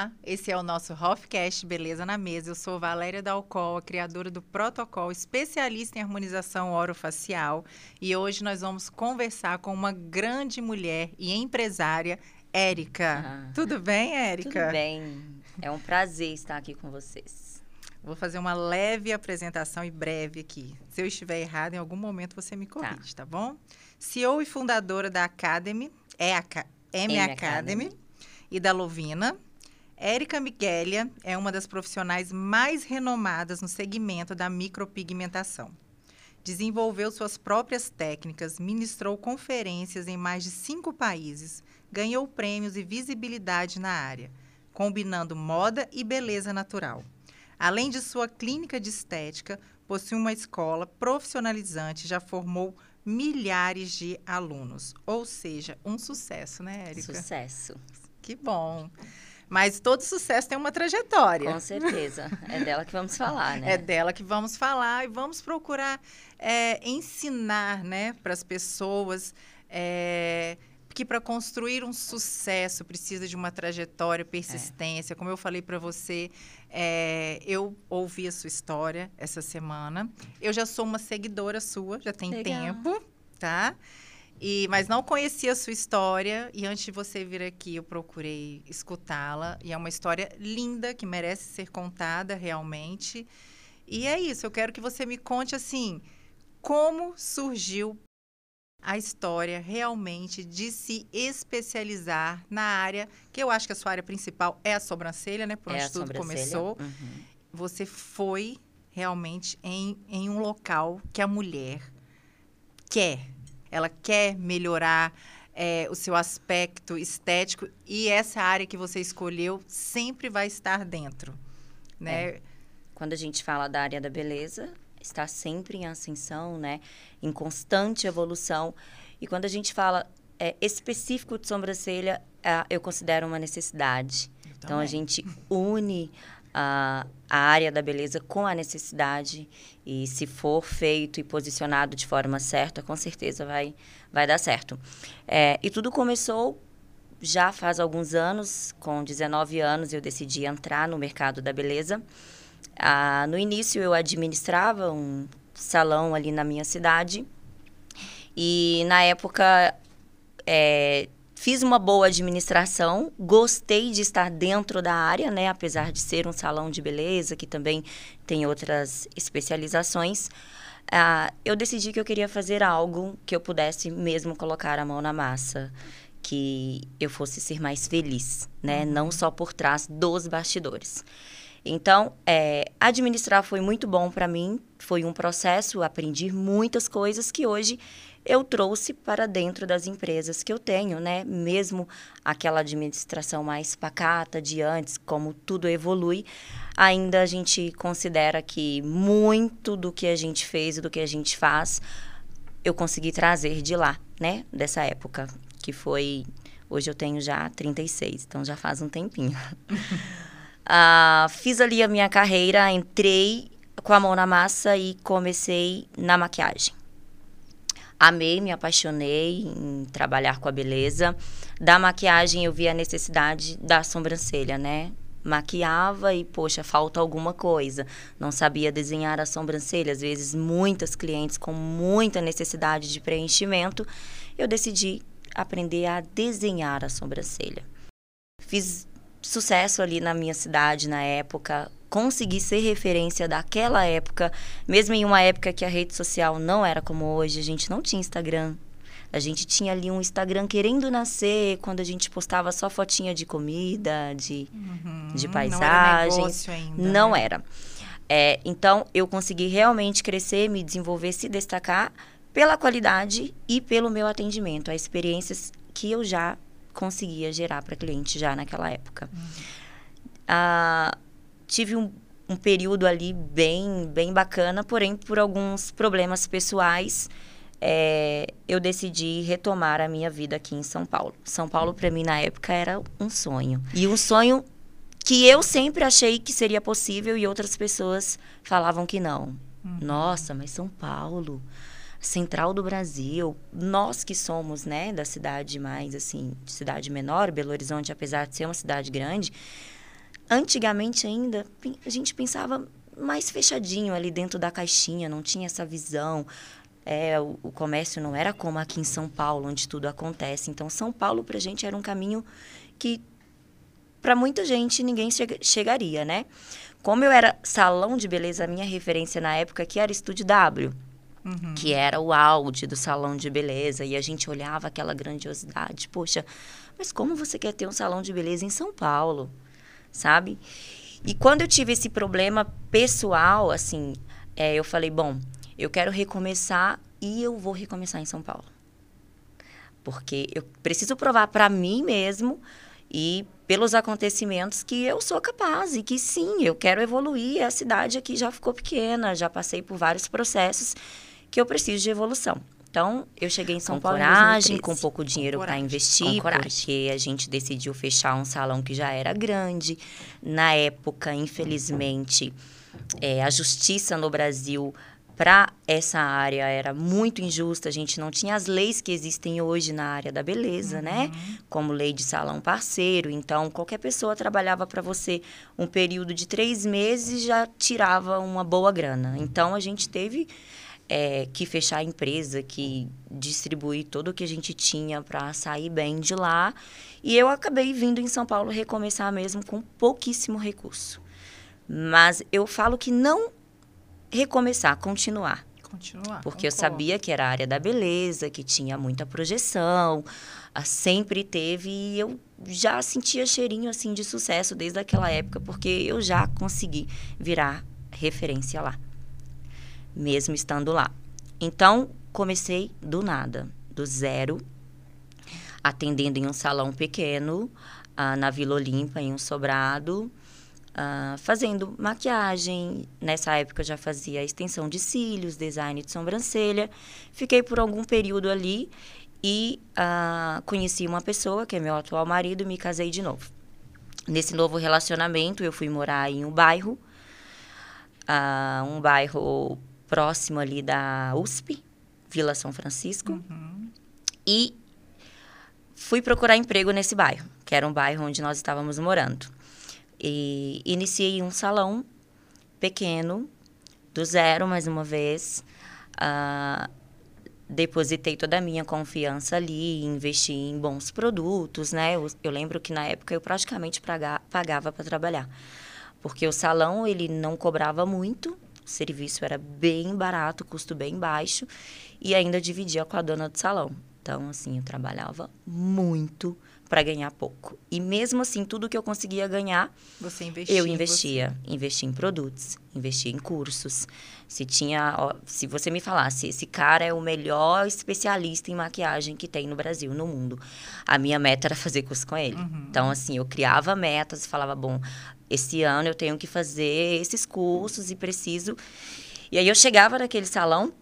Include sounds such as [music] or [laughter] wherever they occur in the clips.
Olá, esse é o nosso Hofcast Beleza na Mesa. Eu sou Valéria Dalcol, a criadora do protocolo especialista em harmonização orofacial. E hoje nós vamos conversar com uma grande mulher e empresária, Érica. Ah, Tudo bem, Érica? Tudo bem. É um prazer estar aqui com vocês. Vou fazer uma leve apresentação e breve aqui. Se eu estiver errado, em algum momento você me corrige, tá, tá bom? CEO e fundadora da Academy, é a M, M Academy, Academy, e da Lovina. Érica Miguelia é uma das profissionais mais renomadas no segmento da micropigmentação. Desenvolveu suas próprias técnicas, ministrou conferências em mais de cinco países, ganhou prêmios e visibilidade na área, combinando moda e beleza natural. Além de sua clínica de estética, possui uma escola profissionalizante, já formou milhares de alunos. Ou seja, um sucesso, né, Érica? Sucesso. Que bom. Mas todo sucesso tem uma trajetória. Com certeza. É dela que vamos falar, né? É dela que vamos falar e vamos procurar é, ensinar né, para as pessoas é, que para construir um sucesso precisa de uma trajetória, persistência. É. Como eu falei para você, é, eu ouvi a sua história essa semana. Eu já sou uma seguidora sua, já tem Legal. tempo, tá? E, mas não conhecia a sua história e antes de você vir aqui eu procurei escutá-la e é uma história linda que merece ser contada realmente. E é isso, eu quero que você me conte assim, como surgiu a história realmente de se especializar na área, que eu acho que a sua área principal é a sobrancelha, né? Por onde é tudo começou. Uhum. Você foi realmente em, em um local que a mulher quer ela quer melhorar é, o seu aspecto estético e essa área que você escolheu sempre vai estar dentro, né? É. Quando a gente fala da área da beleza, está sempre em ascensão, né? Em constante evolução. E quando a gente fala é, específico de sobrancelha, é, eu considero uma necessidade. Então a gente une a, a área da beleza com a necessidade e se for feito e posicionado de forma certa, com certeza vai, vai dar certo. É, e tudo começou já faz alguns anos, com 19 anos eu decidi entrar no mercado da beleza. Ah, no início eu administrava um salão ali na minha cidade e na época é, Fiz uma boa administração, gostei de estar dentro da área, né? Apesar de ser um salão de beleza, que também tem outras especializações. Uh, eu decidi que eu queria fazer algo que eu pudesse mesmo colocar a mão na massa, que eu fosse ser mais feliz, né? Uhum. Não só por trás dos bastidores. Então, é, administrar foi muito bom para mim, foi um processo, aprendi muitas coisas que hoje eu trouxe para dentro das empresas que eu tenho, né? Mesmo aquela administração mais pacata de antes, como tudo evolui, ainda a gente considera que muito do que a gente fez e do que a gente faz, eu consegui trazer de lá, né? Dessa época, que foi. Hoje eu tenho já 36, então já faz um tempinho. [laughs] uh, fiz ali a minha carreira, entrei com a mão na massa e comecei na maquiagem amei, me apaixonei em trabalhar com a beleza. Da maquiagem eu vi a necessidade da sobrancelha, né? Maquiava e, poxa, falta alguma coisa. Não sabia desenhar a sobrancelha. Às vezes, muitas clientes com muita necessidade de preenchimento. Eu decidi aprender a desenhar a sobrancelha. Fiz sucesso ali na minha cidade na época, consegui ser referência daquela época, mesmo em uma época que a rede social não era como hoje, a gente não tinha Instagram. A gente tinha ali um Instagram querendo nascer, quando a gente postava só fotinha de comida, de, uhum, de paisagens. Não era. Ainda, não né? era. É, então, eu consegui realmente crescer, me desenvolver, se destacar pela qualidade e pelo meu atendimento, as experiências que eu já conseguia gerar para cliente já naquela época. Uhum. Ah, tive um, um período ali bem, bem bacana, porém, por alguns problemas pessoais, é, eu decidi retomar a minha vida aqui em São Paulo. São Paulo, para mim, na época, era um sonho. E um sonho que eu sempre achei que seria possível e outras pessoas falavam que não. Uhum. Nossa, mas São Paulo, central do Brasil, nós que somos, né, da cidade mais assim, cidade menor, Belo Horizonte, apesar de ser uma cidade grande, antigamente ainda, a gente pensava mais fechadinho ali dentro da caixinha, não tinha essa visão. É, o, o, comércio não era como aqui em São Paulo, onde tudo acontece. Então, São Paulo, para a gente, era um caminho que, para muita gente, ninguém che chegaria, né? Como eu era salão de beleza, a minha referência na época que era Estúdio W. Uhum. Que era o auge do salão de beleza, e a gente olhava aquela grandiosidade. Poxa, mas como você quer ter um salão de beleza em São Paulo? Sabe? E quando eu tive esse problema pessoal, assim, é, eu falei, bom, eu quero recomeçar e eu vou recomeçar em São Paulo. Porque eu preciso provar para mim mesmo e pelos acontecimentos que eu sou capaz e que sim, eu quero evoluir. A cidade aqui já ficou pequena, já passei por vários processos que eu preciso de evolução. Então, eu cheguei em São com Paulo coragem, com pouco dinheiro para investir, porque a gente decidiu fechar um salão que já era grande. Na época, infelizmente, é, a justiça no Brasil para essa área era muito injusta. A gente não tinha as leis que existem hoje na área da beleza, né? uhum. né? Como lei de salão parceiro. Então, qualquer pessoa trabalhava para você um período de três meses e já tirava uma boa grana. Então, a gente teve é, que fechar a empresa, que distribuir tudo o que a gente tinha para sair bem de lá. E eu acabei vindo em São Paulo recomeçar mesmo com pouquíssimo recurso. Mas eu falo que não recomeçar, continuar. Continuar. Porque eu sabia que era a área da beleza, que tinha muita projeção, sempre teve e eu já sentia cheirinho assim de sucesso desde aquela época, porque eu já consegui virar referência lá mesmo estando lá. Então, comecei do nada, do zero, atendendo em um salão pequeno, uh, na Vila Olímpia, em um sobrado, uh, fazendo maquiagem. Nessa época já fazia extensão de cílios, design de sobrancelha. Fiquei por algum período ali e uh, conheci uma pessoa, que é meu atual marido, e me casei de novo. Nesse novo relacionamento, eu fui morar em um bairro, um bairro próximo ali da USP, Vila São Francisco. Uhum. E fui procurar emprego nesse bairro, que era um bairro onde nós estávamos morando. E iniciei um salão pequeno, do zero, mais uma vez. Uh, depositei toda a minha confiança ali, investi em bons produtos, né? Eu, eu lembro que na época eu praticamente pagava para trabalhar. Porque o salão, ele não cobrava muito, o serviço era bem barato, custo bem baixo e ainda dividia com a dona do salão. Então, assim, eu trabalhava muito para ganhar pouco. E mesmo assim, tudo que eu conseguia ganhar, você investia, eu investia. Você. Investia em produtos, investia em cursos. Se tinha, ó, se você me falasse, esse cara é o melhor especialista em maquiagem que tem no Brasil, no mundo. A minha meta era fazer curso com ele. Uhum. Então, assim, eu criava metas, falava, bom, esse ano eu tenho que fazer esses cursos e preciso. E aí eu chegava naquele salão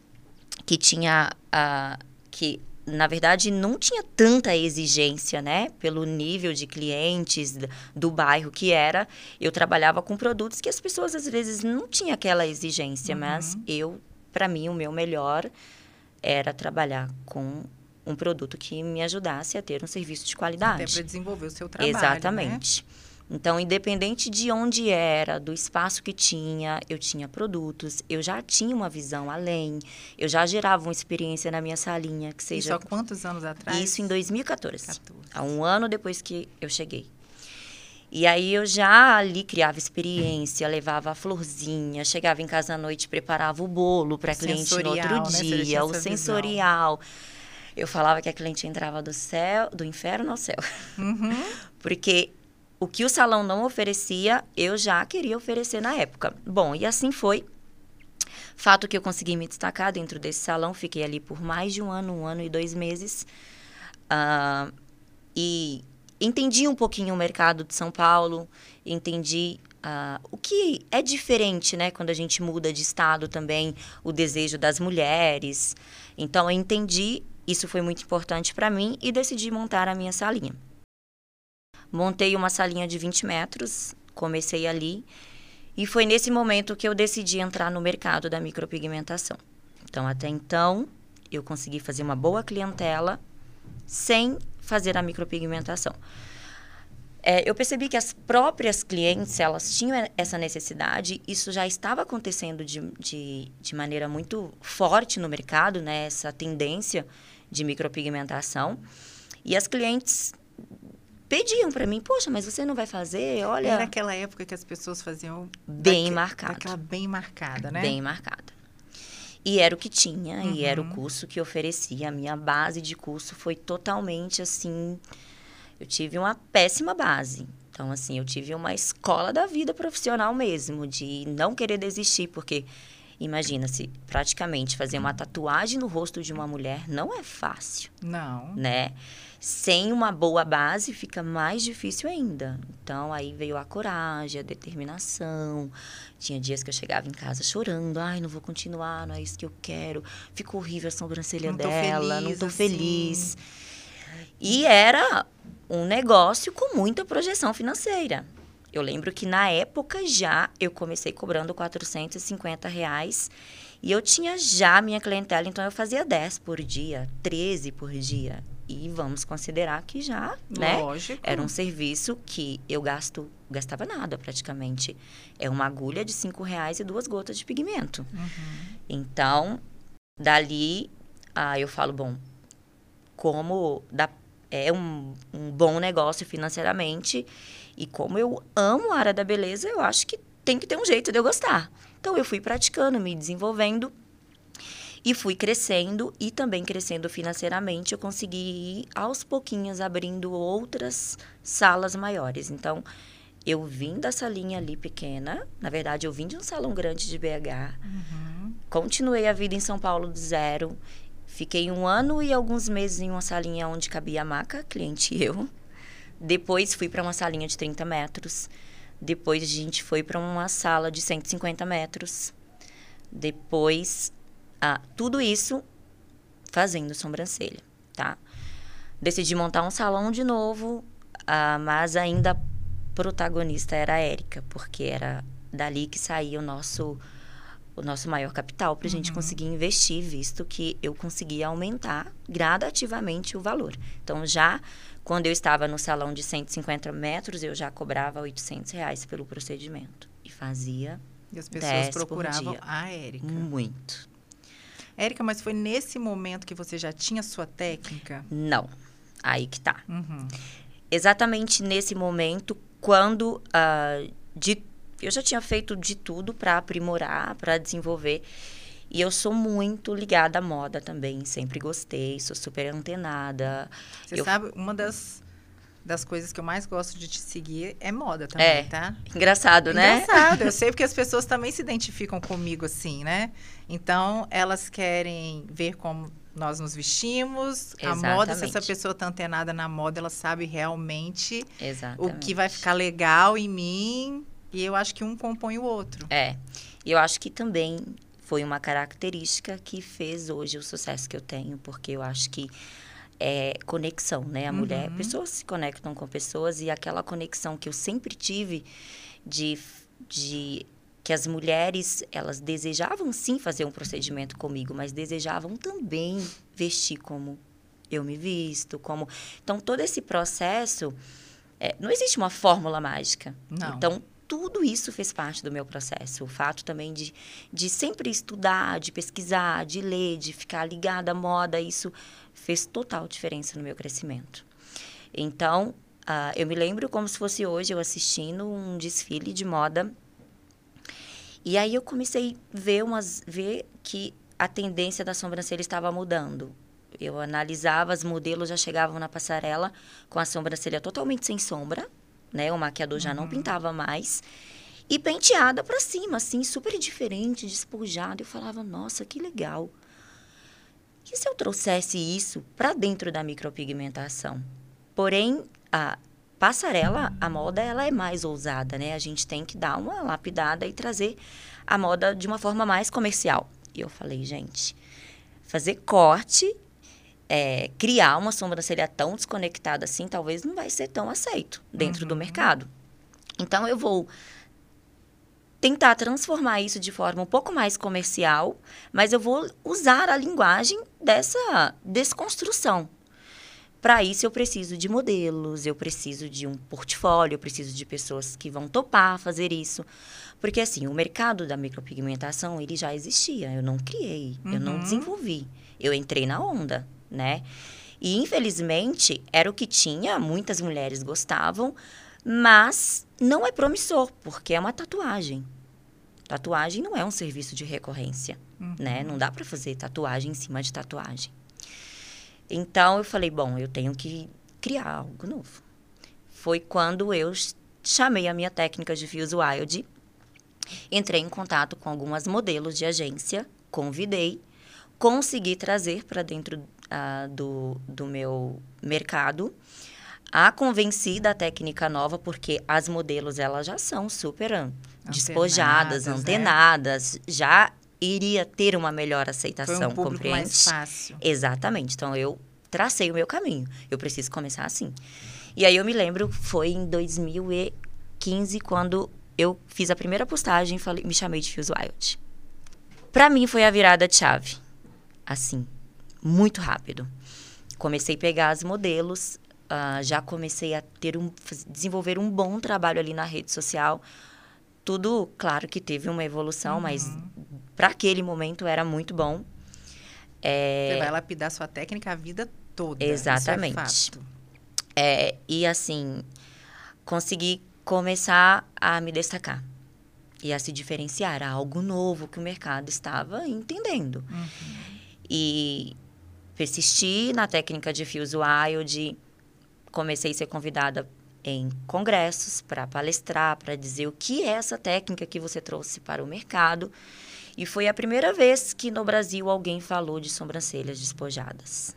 que tinha uh, que na verdade, não tinha tanta exigência, né? Pelo nível de clientes do bairro que era. Eu trabalhava com produtos que as pessoas, às vezes, não tinham aquela exigência. Uhum. Mas eu, para mim, o meu melhor era trabalhar com um produto que me ajudasse a ter um serviço de qualidade. Até para desenvolver o seu trabalho, né? Exatamente. Né? Então, independente de onde era, do espaço que tinha, eu tinha produtos, eu já tinha uma visão além, eu já gerava uma experiência na minha salinha, que seja... Isso há quantos anos atrás? Isso em 2014. 14. Há um ano depois que eu cheguei. E aí eu já ali criava experiência, levava a florzinha, chegava em casa à noite, preparava o bolo para cliente no outro né? dia, o sensorial. Visão. Eu falava que a cliente entrava do céu, do inferno ao céu. Uhum. [laughs] Porque o que o salão não oferecia, eu já queria oferecer na época. Bom, e assim foi. Fato que eu consegui me destacar dentro desse salão, fiquei ali por mais de um ano, um ano e dois meses. Uh, e entendi um pouquinho o mercado de São Paulo, entendi uh, o que é diferente, né, quando a gente muda de estado também, o desejo das mulheres. Então, eu entendi, isso foi muito importante para mim e decidi montar a minha salinha. Montei uma salinha de 20 metros, comecei ali. E foi nesse momento que eu decidi entrar no mercado da micropigmentação. Então, até então, eu consegui fazer uma boa clientela sem fazer a micropigmentação. é, eu percebi que as próprias clientes, elas tinham essa necessidade, isso já estava acontecendo de, de, de maneira muito forte no mercado, né? Essa tendência de micropigmentação. E as clientes pediam para mim, poxa, mas você não vai fazer? Olha. Era aquela época que as pessoas faziam bem daque, marcada. Aquela bem marcada, né? Bem marcada. E era o que tinha, uhum. e era o curso que oferecia. A minha base de curso foi totalmente assim. Eu tive uma péssima base. Então, assim, eu tive uma escola da vida profissional mesmo, de não querer desistir, porque imagina-se, praticamente fazer uma tatuagem no rosto de uma mulher não é fácil. Não. Né? Sem uma boa base fica mais difícil ainda. Então aí veio a coragem, a determinação. Tinha dias que eu chegava em casa chorando, ai, não vou continuar, não é isso que eu quero. Ficou horrível a sobrancelha não dela, feliz, não tô assim. feliz. E era um negócio com muita projeção financeira. Eu lembro que na época já eu comecei cobrando 450 reais e eu tinha já minha clientela, então eu fazia 10 por dia, 13 por dia. E vamos considerar que já, né? Lógico. Era um serviço que eu gasto, gastava nada praticamente. É uma agulha de cinco reais e duas gotas de pigmento. Uhum. Então, dali, ah, eu falo, bom, como dá, é um, um bom negócio financeiramente e como eu amo a área da beleza, eu acho que tem que ter um jeito de eu gostar. Então, eu fui praticando, me desenvolvendo e fui crescendo e também crescendo financeiramente, eu consegui ir aos pouquinhos abrindo outras salas maiores. Então, eu vim dessa linha ali pequena, na verdade, eu vim de um salão grande de BH, uhum. continuei a vida em São Paulo do zero, fiquei um ano e alguns meses em uma salinha onde cabia a maca, cliente e eu. Depois fui para uma salinha de 30 metros. Depois a gente foi para uma sala de 150 metros. Depois ah, tudo isso fazendo sobrancelha, tá? Decidi montar um salão de novo, ah, mas ainda protagonista era a Érica, porque era dali que saía o nosso o nosso maior capital para a uhum. gente conseguir investir, visto que eu conseguia aumentar gradativamente o valor. Então, já quando eu estava no salão de 150 metros, eu já cobrava 800 reais pelo procedimento. E fazia E as pessoas procuravam a Érica. Muito. Érica, mas foi nesse momento que você já tinha sua técnica? Não. Aí que tá. Uhum. Exatamente nesse momento, quando uh, de, eu já tinha feito de tudo para aprimorar, para desenvolver. E eu sou muito ligada à moda também, sempre gostei, sou super antenada. Você eu... sabe, uma das das coisas que eu mais gosto de te seguir é moda também, é. tá? Engraçado, né? Engraçado. Eu [laughs] sei porque as pessoas também se identificam comigo assim, né? Então, elas querem ver como nós nos vestimos, Exatamente. a moda, se essa pessoa está antenada na moda, ela sabe realmente Exatamente. o que vai ficar legal em mim. E eu acho que um compõe o outro. É. E eu acho que também foi uma característica que fez hoje o sucesso que eu tenho, porque eu acho que é conexão, né? A uhum. mulher, pessoas se conectam com pessoas e aquela conexão que eu sempre tive de, de que as mulheres elas desejavam sim fazer um procedimento comigo, mas desejavam também vestir como eu me visto, como então todo esse processo é, não existe uma fórmula mágica. Não. Então tudo isso fez parte do meu processo. O fato também de, de sempre estudar, de pesquisar, de ler, de ficar ligada à moda, isso fez total diferença no meu crescimento. Então, uh, eu me lembro como se fosse hoje eu assistindo um desfile de moda. E aí eu comecei a ver, umas, ver que a tendência da sobrancelha estava mudando. Eu analisava, as modelos já chegavam na passarela com a sobrancelha totalmente sem sombra, né? O maquiador uhum. já não uhum. pintava mais. E penteada para cima, assim, super diferente, despojada. Eu falava, nossa, que legal. E se eu trouxesse isso para dentro da micropigmentação? Porém, a passarela, a moda, ela é mais ousada, né? A gente tem que dar uma lapidada e trazer a moda de uma forma mais comercial. E eu falei, gente, fazer corte é, criar uma sobrancelha tão desconectada assim, talvez não vai ser tão aceito dentro uhum. do mercado. Então, eu vou tentar transformar isso de forma um pouco mais comercial, mas eu vou usar a linguagem dessa desconstrução. Para isso, eu preciso de modelos, eu preciso de um portfólio, eu preciso de pessoas que vão topar fazer isso. Porque, assim, o mercado da micropigmentação, ele já existia. Eu não criei, uhum. eu não uhum. desenvolvi. Eu entrei na onda, né? E, infelizmente, era o que tinha, muitas mulheres gostavam, mas não é promissor, porque é uma tatuagem. Tatuagem não é um serviço de recorrência, uhum. né? Não dá para fazer tatuagem em cima de tatuagem. Então, eu falei, bom, eu tenho que criar algo novo. Foi quando eu chamei a minha técnica de Fuse Wild, entrei em contato com algumas modelos de agência, convidei, consegui trazer para dentro uh, do, do meu mercado a convenci da técnica nova, porque as modelos elas já são super despojadas, né? antenadas, né? já iria ter uma melhor aceitação, Foi um compreende? mais fácil. Exatamente. Então eu tracei o meu caminho. Eu preciso começar assim. E aí eu me lembro, foi em 2015 quando eu fiz a primeira postagem e falei, me chamei de Fuse Wild. Para mim foi a virada de chave. Assim, muito rápido. Comecei a pegar as modelos, uh, já comecei a ter um, desenvolver um bom trabalho ali na rede social. Tudo, claro que teve uma evolução, uhum. mas para aquele momento era muito bom. É... Você vai lapidar sua técnica a vida toda. Exatamente. É, é, e assim, consegui começar a me destacar e a se diferenciar, a algo novo que o mercado estava entendendo. Uhum. E persisti na técnica de Fuse Wild, comecei a ser convidada em congressos para palestrar, para dizer o que é essa técnica que você trouxe para o mercado. E foi a primeira vez que no Brasil alguém falou de sobrancelhas despojadas.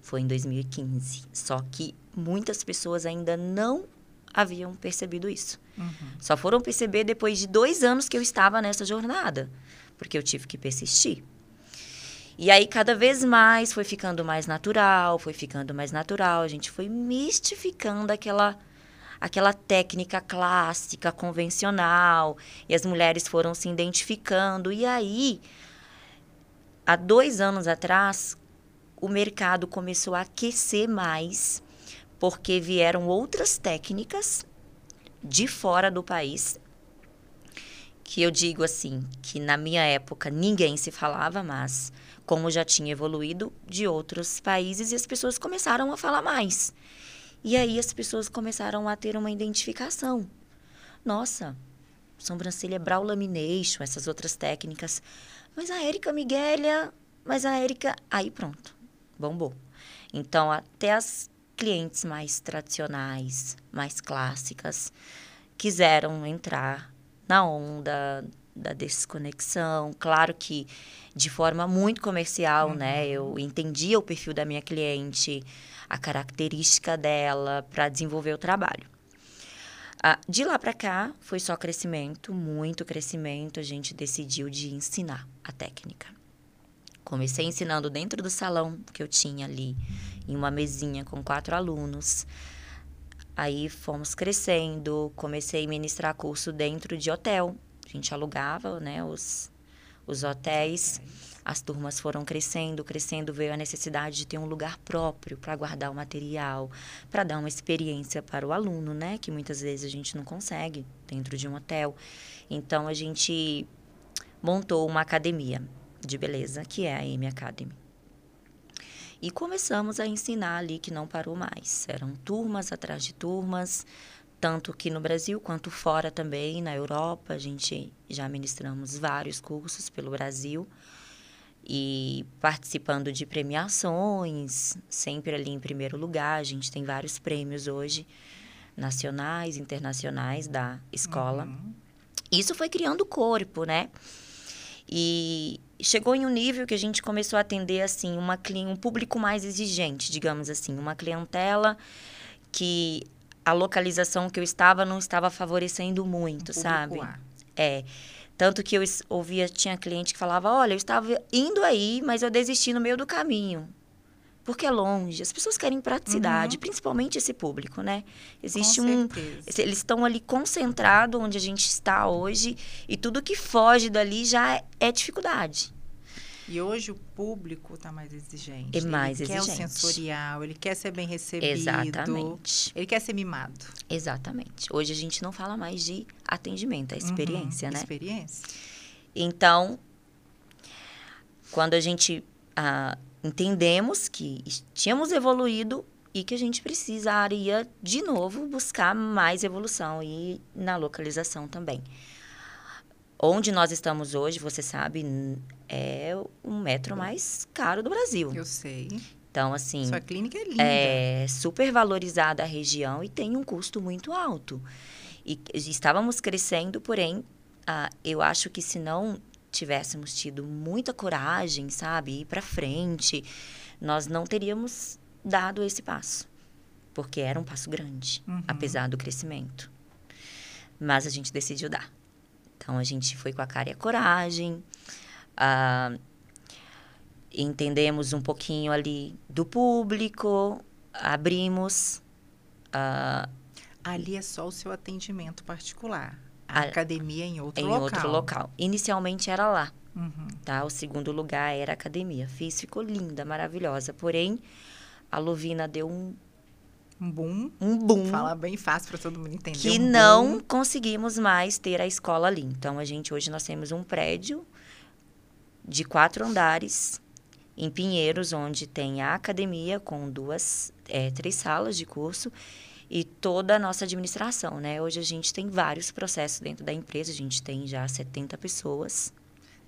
Foi em 2015. Só que muitas pessoas ainda não haviam percebido isso. Uhum. Só foram perceber depois de dois anos que eu estava nessa jornada, porque eu tive que persistir. E aí, cada vez mais, foi ficando mais natural, foi ficando mais natural. A gente foi mistificando aquela, aquela técnica clássica, convencional. E as mulheres foram se identificando. E aí, há dois anos atrás, o mercado começou a aquecer mais, porque vieram outras técnicas de fora do país que eu digo assim, que na minha época ninguém se falava, mas como já tinha evoluído de outros países e as pessoas começaram a falar mais. E aí as pessoas começaram a ter uma identificação. Nossa, sobrancelha brow lamination, essas outras técnicas. Mas a Érica Miguelia, mas a Érica, aí pronto, bombou. Então até as clientes mais tradicionais, mais clássicas, quiseram entrar na onda da desconexão. Claro que de forma muito comercial, né? uhum. né? Eu entendia o perfil da minha cliente, a característica dela para desenvolver o trabalho. Ah, de lá para cá foi só crescimento, muito crescimento. A gente decidiu de ensinar a técnica. Comecei ensinando dentro do salão que eu tinha ali, em uma mesinha com quatro alunos. Aí fomos crescendo, comecei a ministrar curso dentro de hotel. A gente alugava, né, os, os hotéis. As turmas foram crescendo, crescendo, veio a necessidade de ter um lugar próprio para guardar o material, para dar uma experiência para o aluno, né, que muitas vezes a gente não consegue dentro de um hotel. Então a gente montou uma academia de beleza, que é a M Academy. E começamos a ensinar ali que não parou mais. Eram turmas atrás de turmas, tanto aqui no Brasil quanto fora também, na Europa. A gente já ministramos vários cursos pelo Brasil e participando de premiações, sempre ali em primeiro lugar. A gente tem vários prêmios hoje, nacionais, internacionais da escola. Uhum. Isso foi criando corpo, né? E chegou em um nível que a gente começou a atender assim uma um público mais exigente, digamos assim, uma clientela que a localização que eu estava não estava favorecendo muito, um sabe? A. É. Tanto que eu ouvia, tinha cliente que falava: Olha, eu estava indo aí, mas eu desisti no meio do caminho porque é longe. As pessoas querem praticidade, uhum. principalmente esse público, né? Existe Com um. Certeza. Eles estão ali concentrados onde a gente está hoje e tudo que foge dali já é dificuldade. E hoje o público está mais exigente. É mais ele exigente. quer o sensorial, ele quer ser bem recebido. Exatamente. Ele quer ser mimado. Exatamente. Hoje a gente não fala mais de atendimento, é experiência, Uhum, né? Experiência. Então, quando a gente ah, entendemos que tínhamos evoluído e que a gente precisaria, de novo, buscar mais evolução e na localização também. Onde nós estamos hoje, você sabe, é o metro mais caro do Brasil. Eu sei. Então, assim, Sua clínica é linda. é super valorizada a região e tem um custo muito alto. E estávamos crescendo, porém, ah, eu acho que se não tivéssemos tido muita coragem, sabe, ir para frente, nós não teríamos dado esse passo, porque era um passo grande, Uhum. apesar do crescimento. Mas a gente decidiu dar. Então a gente foi com a cara e a coragem. ah, entendemos um pouquinho ali do público, abrimos. ah, Ali é só o seu atendimento particular. A academia em outro em local. outro local. Inicialmente era lá, Uhum. tá? O segundo lugar era a academia. Fiz, ficou linda, maravilhosa. Porém, a Lovina deu um, Um boom. um boom Fala bem fácil para todo mundo entender. que um não conseguimos mais ter a escola ali. Então, a gente hoje nós temos um prédio de quatro andares em Pinheiros, onde tem a academia com duas, é, três salas de curso e toda a nossa administração, né? Hoje a gente tem vários processos dentro da empresa, a gente tem já 70 pessoas,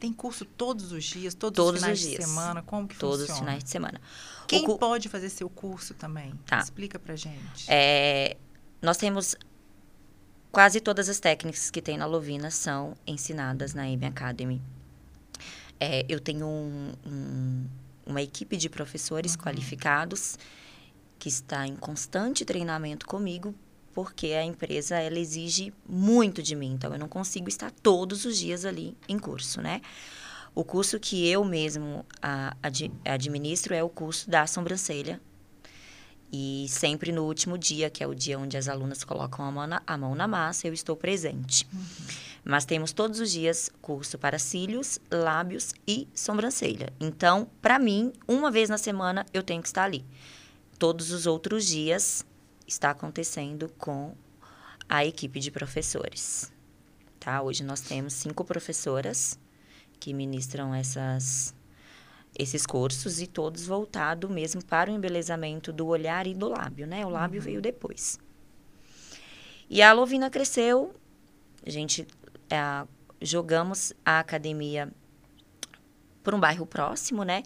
Tem curso todos os dias, todos, Todos os finais os de dias. semana. Como que todos funciona? os finais de semana. Quem cu- pode fazer seu curso também? Tá. Explica pra gente. É, nós temos quase todas as técnicas que tem na Lovina são ensinadas na M Academy. É, eu tenho um- um- uma equipe de professores qualificados que está em constante treinamento comigo, porque a empresa ela exige muito de mim, então eu não consigo estar todos os dias ali em curso, né? O curso que eu mesmo a- ad- administro é o curso da sobrancelha, e sempre no último dia, que é o dia onde as alunas colocam a mão na, a mão na massa, eu estou presente. Mas temos todos os dias curso para cílios, lábios e sobrancelha. Então, para mim, uma vez na semana eu tenho que estar ali. Todos os outros dias está acontecendo com a equipe de professores. Tá? Hoje nós temos cinco professoras que ministram essas esses cursos e todos voltados mesmo para o embelezamento do olhar e do lábio, né? O lábio veio depois. E a Lovina cresceu, a gente ah, jogamos a academia para um bairro próximo, né?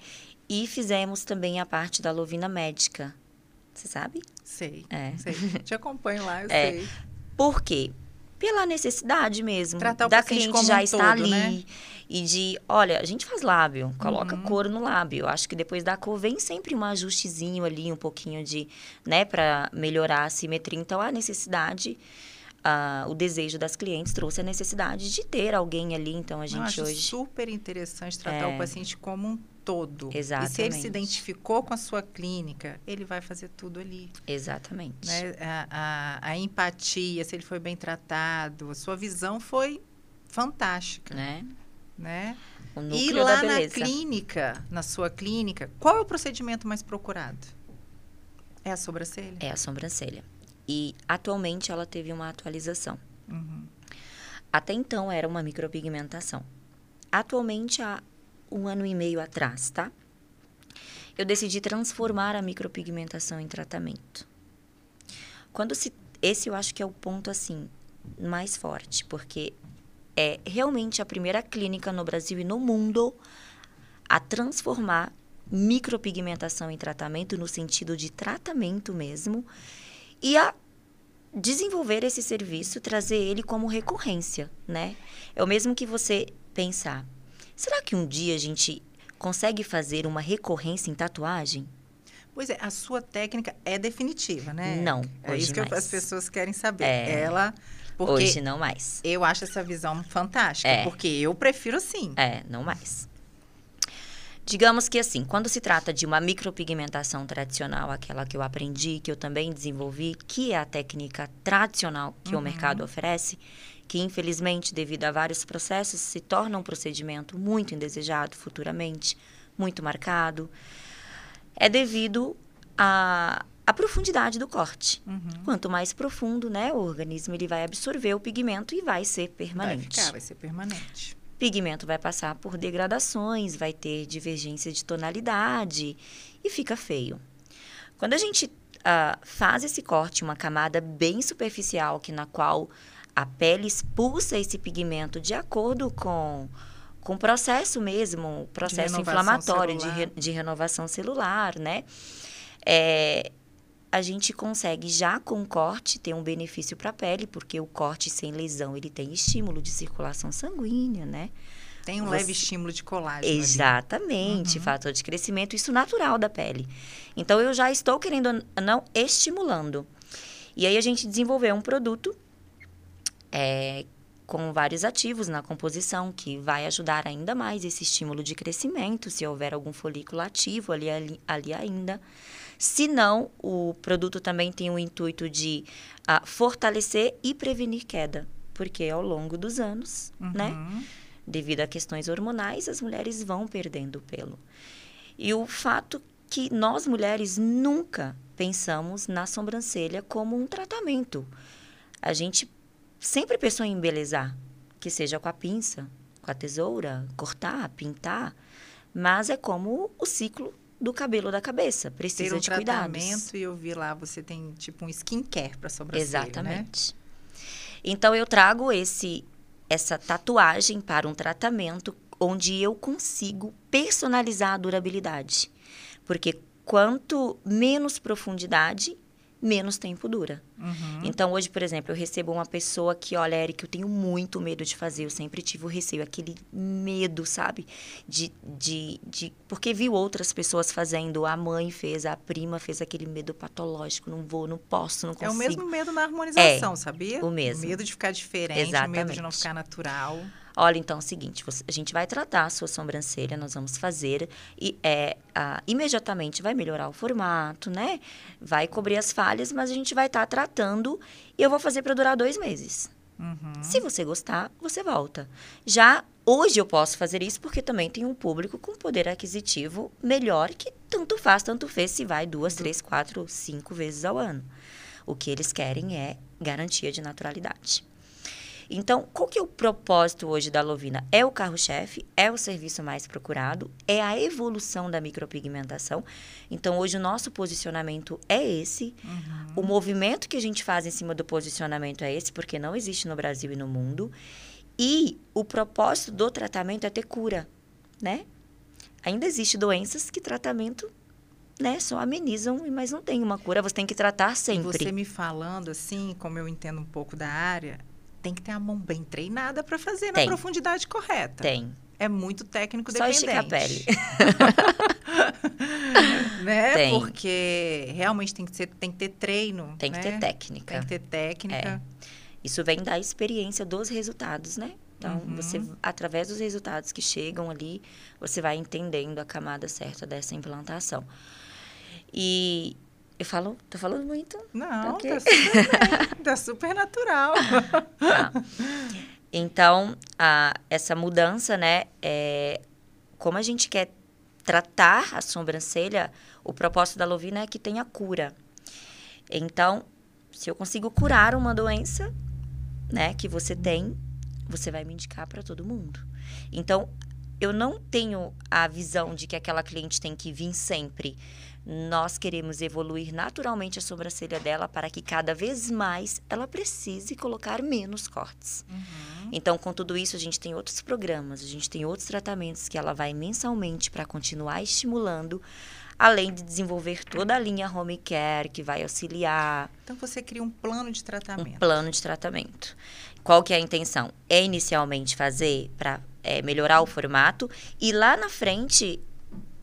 E fizemos também a parte da Lovina Médica. Você sabe? Sei. É. sei. Te acompanho lá, eu É. sei. Por quê? Pela necessidade mesmo. Tratar o da cliente como já um estar todo, ali. né? E de, olha, a gente faz lábio, coloca Uhum. cor no lábio. Acho que depois da cor vem sempre um ajustezinho ali, um pouquinho de, né, para melhorar a simetria. Então, a necessidade, ah, o desejo das clientes trouxe a necessidade de ter alguém ali. Então, a Eu gente acho hoje. super interessante tratar É. o paciente como um todo. E se ele Exatamente. se identificou com a sua clínica, ele vai fazer tudo ali. Exatamente. né? A, a, a empatia, se ele foi bem tratado, a sua visão foi fantástica, Né? né? O E núcleo lá da na beleza. clínica, na sua clínica, qual é o procedimento mais procurado? É a sobrancelha? É a sobrancelha. E atualmente ela teve uma atualização. Uhum. Até então era uma micropigmentação. Atualmente, há um ano e meio atrás, tá? Eu decidi transformar a micropigmentação em tratamento. Quando se. Esse eu acho que é o ponto, assim, mais forte, porque é realmente a primeira clínica no Brasil e no mundo a transformar micropigmentação em tratamento, no sentido de tratamento mesmo, e a desenvolver esse serviço, trazer ele como recorrência, né? É o mesmo que você pensar, será que um dia a gente consegue fazer uma recorrência em tatuagem? Pois é, a sua técnica é definitiva, né? Não, É hoje isso que eu- as pessoas querem saber. É. Ela, porque Hoje não mais. eu acho essa visão fantástica, É. porque eu prefiro assim. É, não mais. Digamos que assim, quando se trata de uma micropigmentação tradicional, aquela que eu aprendi, que eu também desenvolvi, que é a técnica tradicional que o mercado oferece, que infelizmente, devido a vários processos, se torna um procedimento muito indesejado futuramente, muito marcado, é devido à, à profundidade do corte. Uhum. Quanto mais profundo, né, o organismo ele vai absorver o pigmento e vai ser Vai permanente. ficar, vai ser permanente. pigmento vai passar por degradações, vai ter divergência de tonalidade e fica feio. Quando a gente ah, faz esse corte, uma camada bem superficial, que na qual a pele expulsa esse pigmento de acordo com com o processo mesmo, o processo renovação inflamatório de, re- de renovação celular, né? É, a gente consegue já com o corte ter um benefício para a pele, porque o corte sem lesão ele tem estímulo de circulação sanguínea, né? Tem um Você- leve estímulo de colágeno. Exatamente, Uhum. fator de crescimento, isso natural da pele. Então eu já estou querendo não estimulando. E aí a gente desenvolveu um produto é, com vários ativos na composição que vai ajudar ainda mais esse estímulo de crescimento, se houver algum folículo ativo ali, ali, ali ainda. Se não, o produto também tem o intuito de ah, fortalecer e prevenir queda, porque ao longo dos anos, né? Uhum. devido a questões hormonais, as mulheres vão perdendo pelo. E o fato que nós mulheres nunca pensamos na sobrancelha como um tratamento. A gente sempre pensou em embelezar, que seja com a pinça, com a tesoura, cortar, pintar, mas é como o ciclo do cabelo da cabeça, Ter precisa um de cuidados. tratamento e eu vi lá, você tem tipo um skincare para sobrancelha, né? Exatamente. Então eu trago esse essa tatuagem para um tratamento onde eu consigo personalizar a durabilidade. Porque quanto menos profundidade, menos tempo dura. Uhum. Então, hoje, por exemplo, eu recebo uma pessoa que, olha, Eric, eu tenho muito medo de fazer. Eu sempre tive o receio, aquele medo, sabe? De, de, de... Porque viu outras pessoas fazendo. A mãe fez, a prima fez aquele medo patológico. Não vou, não posso, não É consigo. o mesmo medo na harmonização, sabia? o mesmo. medo de ficar diferente, o medo de não Exatamente. ficar natural. Olha, então é o seguinte, você- a gente vai tratar a sua sobrancelha, nós vamos fazer e é, ah, imediatamente vai melhorar o formato, né? Vai cobrir as falhas, mas a gente vai estar tratando e eu vou fazer para durar dois meses. Uhum. Se você gostar, você volta. Já hoje eu posso fazer isso porque também tem um público com poder aquisitivo melhor que tanto faz, tanto fez se vai duas, três, quatro, cinco vezes ao ano. O que eles querem é garantia de naturalidade. Então, qual que é o propósito hoje da Lovina? É o carro-chefe, é o serviço mais procurado, é a evolução da micropigmentação. Então, hoje o nosso posicionamento é esse. Uhum. O movimento que a gente faz em cima do posicionamento é esse, porque não existe no Brasil e no mundo. E o propósito do tratamento é ter cura, né? Ainda existe doenças que tratamento, né, só amenizam, mas não tem uma cura, você tem que tratar sempre. você me falando assim, como eu entendo um pouco da área, tem que ter a mão bem treinada para fazer na Tem. profundidade correta. Tem. É muito técnico Só dependente. esticar a pele. [laughs] né? Tem. Porque realmente tem que, ser, tem que ter treino. Tem que né? ter técnica. Tem que ter técnica. Isso vem da experiência dos resultados, né? Então, Uhum. você, através dos resultados que chegam ali, você vai entendendo a camada certa dessa implantação. E eu falo, tô falando muito? Não, Ok. tá super bem. [laughs] tá super natural. Tá. Então, a, essa mudança, né? É, como a gente quer tratar a sobrancelha, o propósito da Lovina é que tenha cura. Então, se eu consigo curar uma doença, né, que você tem, você vai me indicar para todo mundo. Então, eu não tenho a visão de que aquela cliente tem que vir sempre. Nós queremos evoluir naturalmente a sobrancelha dela para que cada vez mais ela precise colocar menos cortes. Uhum. Então, com tudo isso, a gente tem outros programas, a gente tem outros tratamentos que ela vai mensalmente para continuar estimulando, além de desenvolver toda a linha home care que vai auxiliar Então você cria um plano de um tratamento. plano de tratamento. Qual que é a intenção? É inicialmente fazer para melhorar o formato e lá na frente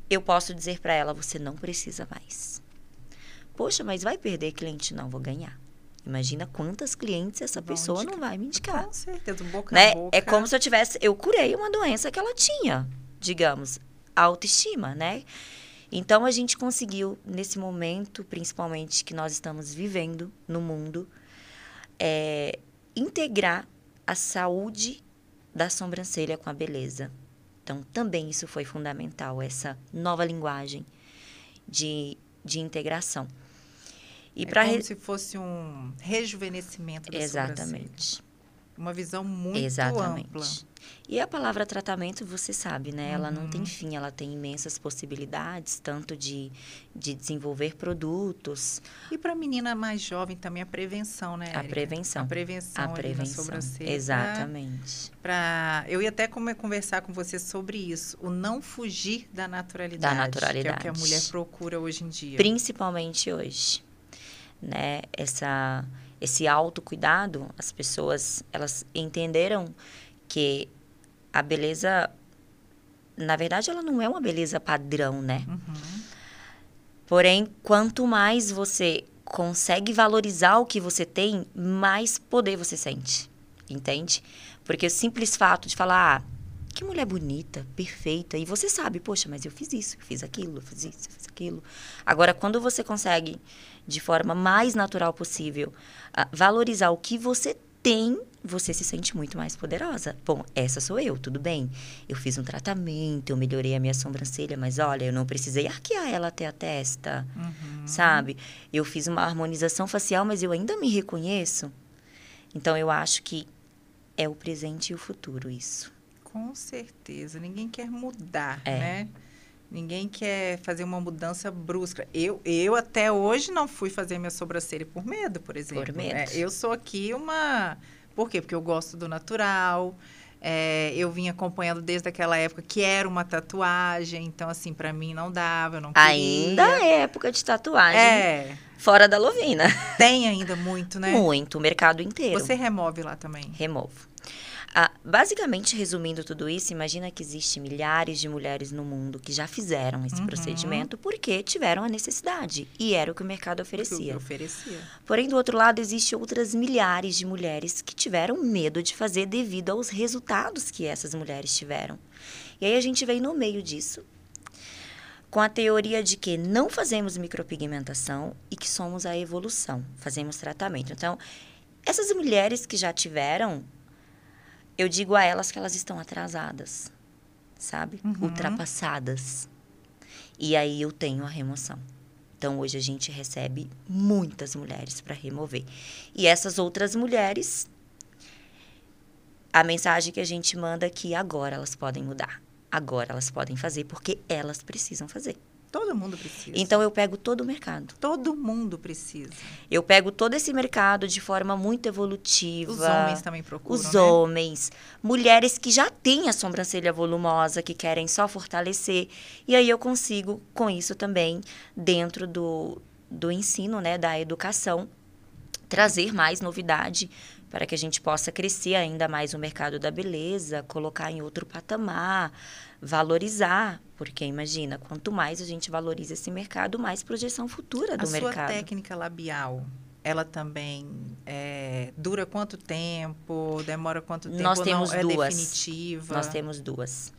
eu posso dizer para ela você não precisa mais. Poxa, mas vai perder cliente? Não, vou ganhar. Imagina quantas clientes essa Vão pessoa indicar. não vai me indicar. Com certeza, boca né? a boca. É como se eu tivesse, eu curei uma doença que ela tinha, digamos, a autoestima, né? Então a gente conseguiu nesse momento, principalmente que nós estamos vivendo no mundo, é, integrar a saúde da sobrancelha com a beleza. Então, também isso foi fundamental, essa nova linguagem de, de integração. E é como re... se fosse um rejuvenescimento da Exatamente. Uma visão muito Exatamente. ampla. E a palavra tratamento, você sabe, né? Uhum. Ela não tem uhum. fim, ela tem imensas possibilidades, tanto de, de desenvolver produtos. E para a menina mais jovem também a prevenção, né? A prevenção. A prevenção. A prevenção. sobrancelha. Exatamente. Pra, eu ia até conversar com você sobre isso, o não fugir da naturalidade. Da naturalidade. Que é o que a mulher procura hoje em dia. Principalmente hoje. Né? Essa esse autocuidado, as pessoas elas entenderam que a beleza, na verdade, ela não é uma beleza padrão, né? Uhum. Porém, quanto mais você consegue valorizar o que você tem, mais poder você sente, entende? Porque o simples fato de falar, ah, que mulher bonita, perfeita, e você sabe, poxa, mas eu fiz isso, eu fiz aquilo, eu fiz isso, eu fiz aquilo. Agora, quando você consegue, de forma mais natural possível, valorizar o que você tem, você se sente muito mais poderosa. Bom, essa sou eu, tudo bem. Eu fiz um tratamento, eu melhorei a minha sobrancelha, mas olha, eu não precisei arquear ela até a testa, uhum. sabe? Eu fiz uma harmonização facial, mas eu ainda me reconheço. Então, eu acho que é o presente e o futuro isso. Com certeza. Ninguém quer mudar, é. né? Ninguém quer fazer uma mudança brusca. Eu, eu até hoje não fui fazer minha sobrancelha por medo, por exemplo. Por medo. É, eu sou aqui uma. Por quê? Porque eu gosto do natural. É, eu vim acompanhando desde aquela época que era uma tatuagem, então assim para mim não dava, eu não queria. Ainda é época de tatuagem. É. Fora da Lovina. Tem ainda muito, né? Muito, o mercado inteiro. Você remove lá também? Removo. Ah, basicamente, resumindo tudo isso, imagina que existe milhares de mulheres no mundo que já fizeram esse uhum. procedimento porque tiveram a necessidade e era o que o mercado oferecia. Oferecia. Porém, do outro lado, existe outras milhares de mulheres que tiveram medo de fazer devido aos resultados que essas mulheres tiveram. E aí a gente vem no meio disso com a teoria de que não fazemos micropigmentação e que somos a evolução, fazemos tratamento. Então, essas mulheres que já tiveram eu digo a elas que elas estão atrasadas, sabe? Uhum. Ultrapassadas. E aí eu tenho a remoção. Então hoje a gente recebe muitas mulheres para remover. E essas outras mulheres, a mensagem que a gente manda é que agora elas podem mudar. Agora elas podem fazer porque elas precisam fazer. Todo mundo precisa. Então eu pego todo o mercado. Todo mundo precisa. Eu pego todo esse mercado de forma muito evolutiva. Os homens também procuram. Os né? homens, mulheres que já têm a sobrancelha volumosa, que querem só fortalecer. E aí eu consigo, com isso também, dentro do, do ensino, né, da educação, trazer mais novidade para que a gente possa crescer ainda mais o mercado da beleza, colocar em outro patamar, valorizar, porque imagina, quanto mais a gente valoriza esse mercado, mais projeção futura do a mercado. A sua técnica labial, ela também é, dura quanto tempo? Demora quanto tempo? Nós temos não, duas. É definitiva? Nós temos duas.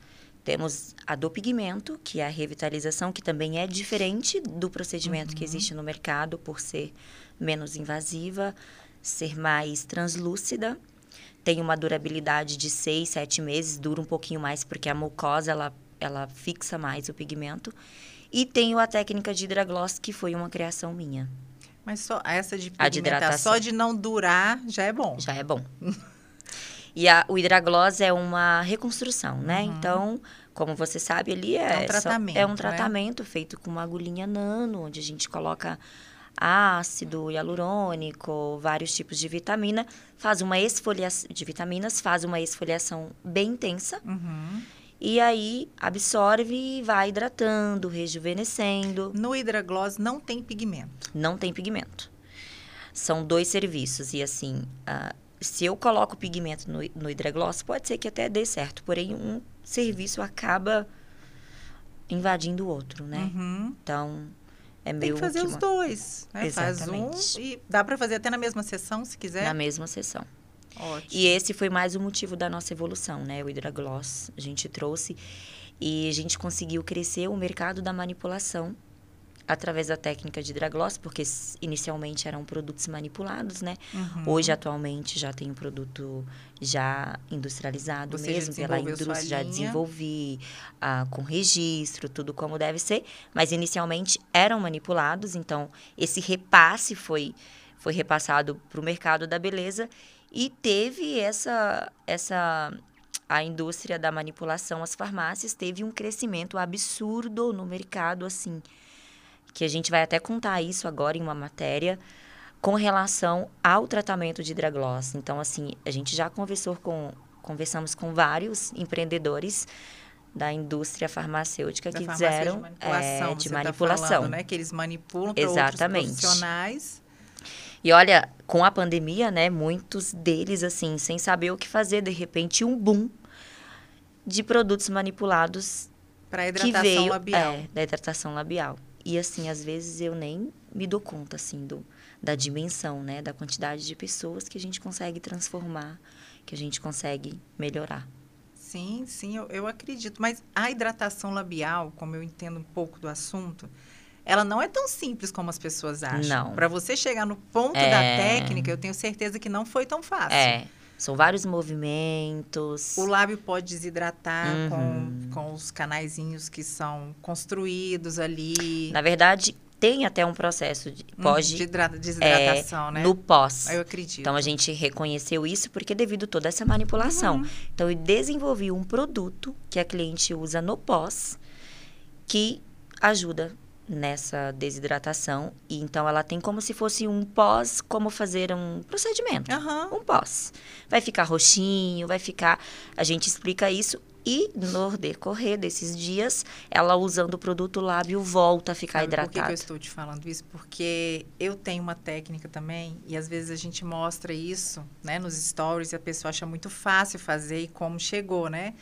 Temos a do pigmento, que é a revitalização, que também é diferente do procedimento uhum. que existe no mercado, por ser menos invasiva ser mais translúcida. Tem uma durabilidade de 6, 7 meses, dura um pouquinho mais porque a mucosa ela, ela fixa mais o pigmento. E tenho a técnica de hidragloss, que foi uma criação minha. Mas só essa de pigmentar, só de não durar, já é bom. Já é bom. [laughs] e a, o hidragloss é uma reconstrução, né? Uhum. Então, como você sabe, ali é, é um tratamento, só, é um tratamento né? feito com uma agulhinha nano, onde a gente coloca ácido hialurônico, vários tipos de vitamina, faz uma esfoliação de vitaminas, faz uma esfoliação bem intensa. Uhum. E aí absorve e vai hidratando, rejuvenescendo. No hidragloss não tem pigmento. Não tem pigmento. São dois serviços e assim, uh, se eu coloco pigmento no, no hidragloss, pode ser que até dê certo, porém um serviço acaba invadindo o outro, né? Uhum. Então, é Tem que fazer os dois. Né? Faz um e dá para fazer até na mesma sessão, se quiser. Na mesma sessão. Ótimo. E esse foi mais o motivo da nossa evolução, né? O Hidragloss a gente trouxe e a gente conseguiu crescer o mercado da manipulação através da técnica de hidrogloss, porque inicialmente eram produtos manipulados, né? Uhum. Hoje, atualmente, já tem um produto já industrializado Você já mesmo pela indústria, já desenvolvi ah, com registro, tudo como deve ser, mas inicialmente eram manipulados, então esse repasse foi, foi repassado para o mercado da beleza e teve essa, essa a indústria da manipulação, as farmácias, teve um crescimento absurdo no mercado, assim, que a gente vai até contar isso agora em uma matéria com relação ao tratamento de hidrogloss. Então, assim, a gente já conversou com, conversamos com vários empreendedores da indústria farmacêutica Da que fizeram de manipulação, é, de tá manipulação. falando, né? Que eles manipulam para outros Exatamente. profissionais. E olha, com a pandemia, né, muitos deles, assim, sem saber o que fazer, de repente, um boom de produtos manipulados Para que hidratação veio labial. É, da hidratação labial. E assim, às vezes eu nem me dou conta assim do, da dimensão, né, da quantidade de pessoas que a gente consegue transformar, que a gente consegue melhorar. Sim, sim, eu, eu acredito. Mas a hidratação labial, como eu entendo um pouco do assunto, ela não é tão simples como as pessoas acham. Não. Para você chegar no ponto É. da técnica, eu tenho certeza que não foi tão fácil. É, são vários movimentos. O lábio pode desidratar Uhum. com, com os canaizinhos que são construídos ali. Na verdade, tem até um processo de Hum, pode de hidra- desidratação, né? no pós. Eu acredito. Então a gente reconheceu isso porque devido a toda essa manipulação. Uhum. Então eu desenvolvi um produto que a cliente usa no pós que ajuda nessa desidratação e então ela tem como se fosse um pós, como fazer um procedimento, Aham. um pós. Vai ficar roxinho, vai ficar, a gente explica isso e no decorrer desses dias, ela usando o produto lábio volta a ficar Sabe por que que, hidratado. eu estou te falando isso? Porque eu tenho uma técnica também, e às vezes a gente mostra isso né, nos stories e a pessoa acha muito fácil fazer e como chegou, né?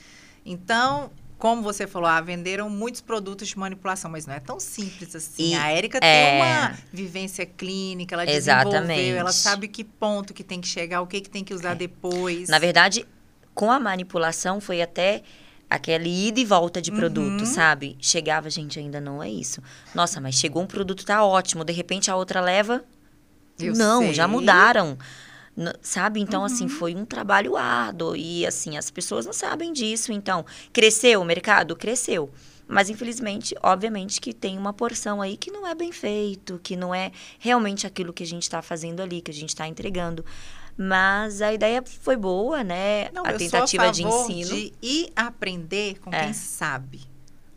Então, como você falou, ah, venderam muitos produtos de manipulação, mas não é tão simples assim. E- a Érica é. tem uma vivência clínica, ela desenvolveu, Exatamente. ela sabe que ponto que tem que chegar, o que, que tem que usar depois. É. Na verdade, com a manipulação foi até aquele ida e volta de produto, Uhum. sabe? Chegava, gente, ainda não é isso. Nossa, mas chegou um produto, tá ótimo. De repente a outra leva. Eu não, já sei. Uhum. mudaram. Sabe? Então, assim, foi um trabalho árduo. E, assim, as pessoas não sabem disso. Então, cresceu o mercado? Cresceu. Mas, infelizmente, obviamente que tem uma porção aí que não é bem feito, que não é realmente aquilo que a gente está fazendo ali, que a gente está entregando. Mas a ideia foi boa, né? Não, a eu tentativa sou a de favor ensino. de ir aprender com É. quem sabe.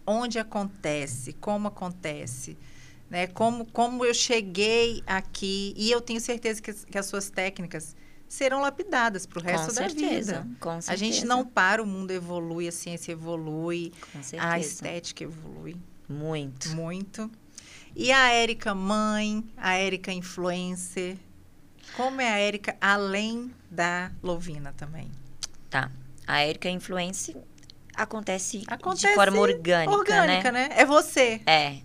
Onde acontece, como acontece, né? Como, como eu cheguei aqui. E eu tenho certeza que, as- que as suas técnicas serão lapidadas para o resto da vida. com certeza. A gente não para, o mundo evolui, a ciência evolui, a estética evolui Muito. muito. E a Érica mãe, a Érica influencer. Como é a Érica além da Lovina também? Tá. A Erika Influence acontece, Acontece de forma orgânica, Orgânica, né? né? É você. É.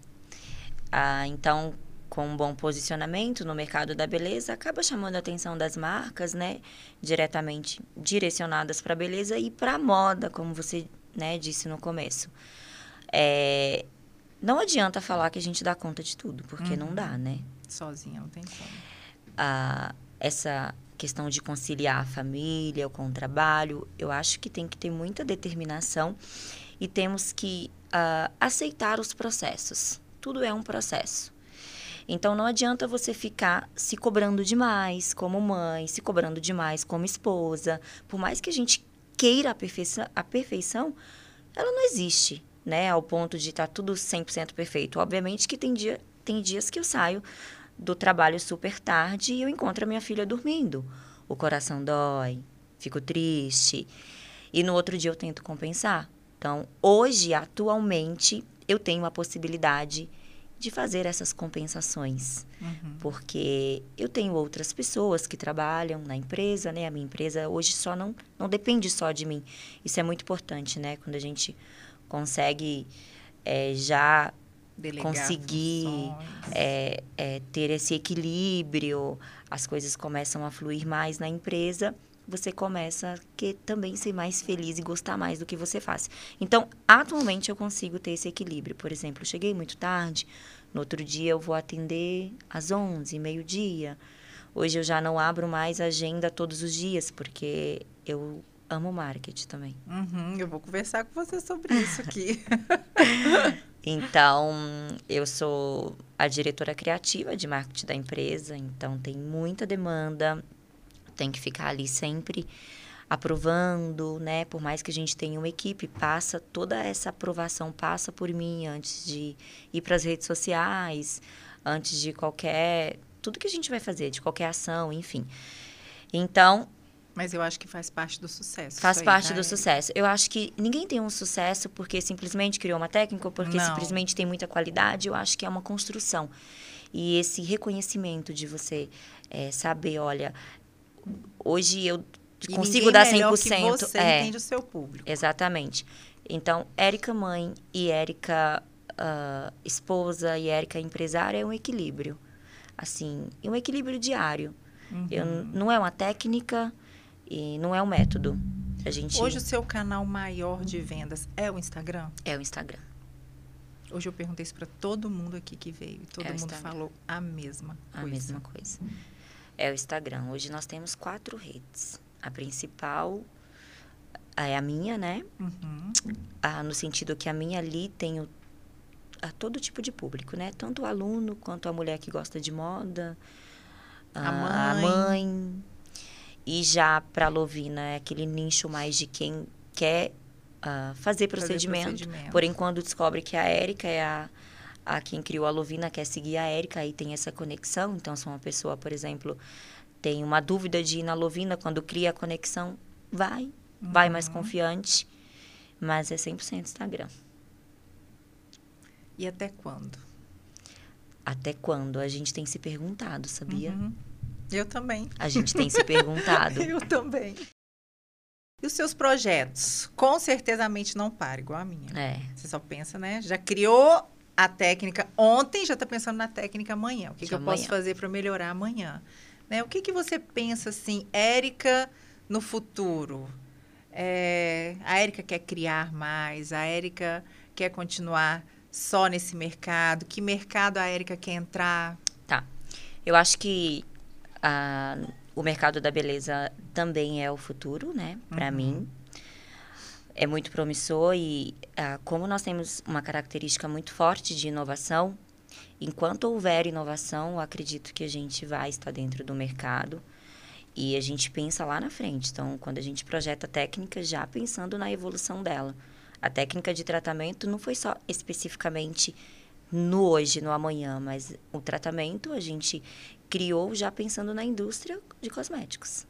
Ah, então, com um bom posicionamento no mercado da beleza, acaba chamando a atenção das marcas, né? Diretamente direcionadas para a beleza e para a moda, como você né, disse no começo. É, não adianta falar que a gente dá conta de tudo, porque não Uhum. dá, né? Sozinha, não tem como. a, essa questão de conciliar a família com o trabalho, eu acho que tem que ter muita determinação e temos que ah, aceitar os processos. Tudo é um processo. Então não adianta você ficar se cobrando demais como mãe, se cobrando demais como esposa. Por mais que a gente queira a perfeição, a perfeição ela não existe, né? Ao ponto de estar tudo 100% perfeito. Obviamente que tem, dia, tem dias que eu saio do trabalho super tarde e eu encontro a minha filha dormindo. O coração dói, fico triste. E no outro dia eu tento compensar. Então, hoje, atualmente, eu tenho a possibilidade de fazer essas compensações. Uhum. Porque eu tenho outras pessoas que trabalham na empresa, né? A minha empresa hoje só não, não depende só de mim. Isso é muito importante, né? Quando a gente consegue eh, já Delegar conseguir, é, é, ter esse equilíbrio, as coisas começam a fluir mais na empresa, você começa a que também ser mais feliz e gostar mais do que você faz. Então, atualmente eu consigo ter esse equilíbrio. Por exemplo, eu cheguei muito tarde, No outro dia eu vou atender às 11, meio-dia. Hoje eu já não abro mais a agenda todos os dias, porque eu amo marketing também. Uhum, eu vou conversar com você sobre [laughs] isso aqui. então, eu sou a diretora criativa de marketing da empresa, então tem muita demanda, tem que ficar ali sempre aprovando, né? Por mais que a gente tenha uma equipe, passa toda essa aprovação passa por mim antes de ir para as redes sociais, antes de qualquer tudo que a gente vai fazer, de qualquer ação, enfim. Então, mas eu acho que faz parte do sucesso. Faz parte aí, do sucesso. Eu acho que ninguém tem um sucesso porque simplesmente criou uma técnica, ou porque Não. simplesmente tem muita qualidade. Eu acho que é uma construção. E esse reconhecimento de você é, saber, olha, hoje eu e consigo dar 100%. Que você é, entende o seu público. Exatamente. Então, Érica mãe e Érica uh, esposa e Érica empresária é um equilíbrio. Assim, um equilíbrio diário. Uhum. Eu, não é uma técnica e não é um método. A gente... Hoje o seu canal maior de vendas é o Instagram? É o Instagram. Hoje eu perguntei isso para todo mundo aqui que veio e todo é mundo falou a mesma coisa. A mesma coisa. É o Instagram. Hoje nós temos quatro redes. A principal é a minha, né? Uhum. Ah, no sentido que a minha ali tem o, a todo tipo de público, né? Tanto o aluno quanto a mulher que gosta de moda, a, a mãe. A mãe. E já para a Lovina é aquele nicho mais de quem quer uh, fazer, procedimento. fazer procedimento. Porém, quando descobre que a Érica é a, a quem criou a Lovina, quer seguir a Érica, aí tem essa conexão. Então, se uma pessoa, por exemplo, tem uma dúvida de ir na Lovina, quando cria a conexão, vai, uhum. vai mais confiante, mas é 100% Instagram. E até quando? Até quando? A gente tem se perguntado, sabia? Uhum. Eu também. A gente tem se perguntado. [laughs] Eu também. E os seus projetos? Com certeza a mente não para, igual a minha. É. Você só pensa, né? Já criou a técnica ontem, já está pensando na técnica amanhã. O que, que eu posso fazer para melhorar amanhã? Né? O que, que você pensa assim, Érica, no futuro? É, a Érica quer criar mais, a Érica quer continuar só nesse mercado? Que mercado a Érica quer entrar? Tá. Eu acho que a, o mercado da beleza também é o futuro, né? Para uhum. mim. É muito promissor e como nós temos uma característica muito forte de inovação, enquanto houver inovação, eu acredito que a gente vai estar dentro do mercado e a gente pensa lá na frente. Então, quando a gente projeta a técnica, já pensando na evolução dela. A técnica de tratamento não foi só especificamente no hoje, no amanhã, mas o tratamento a gente criou já pensando na indústria de cosméticos.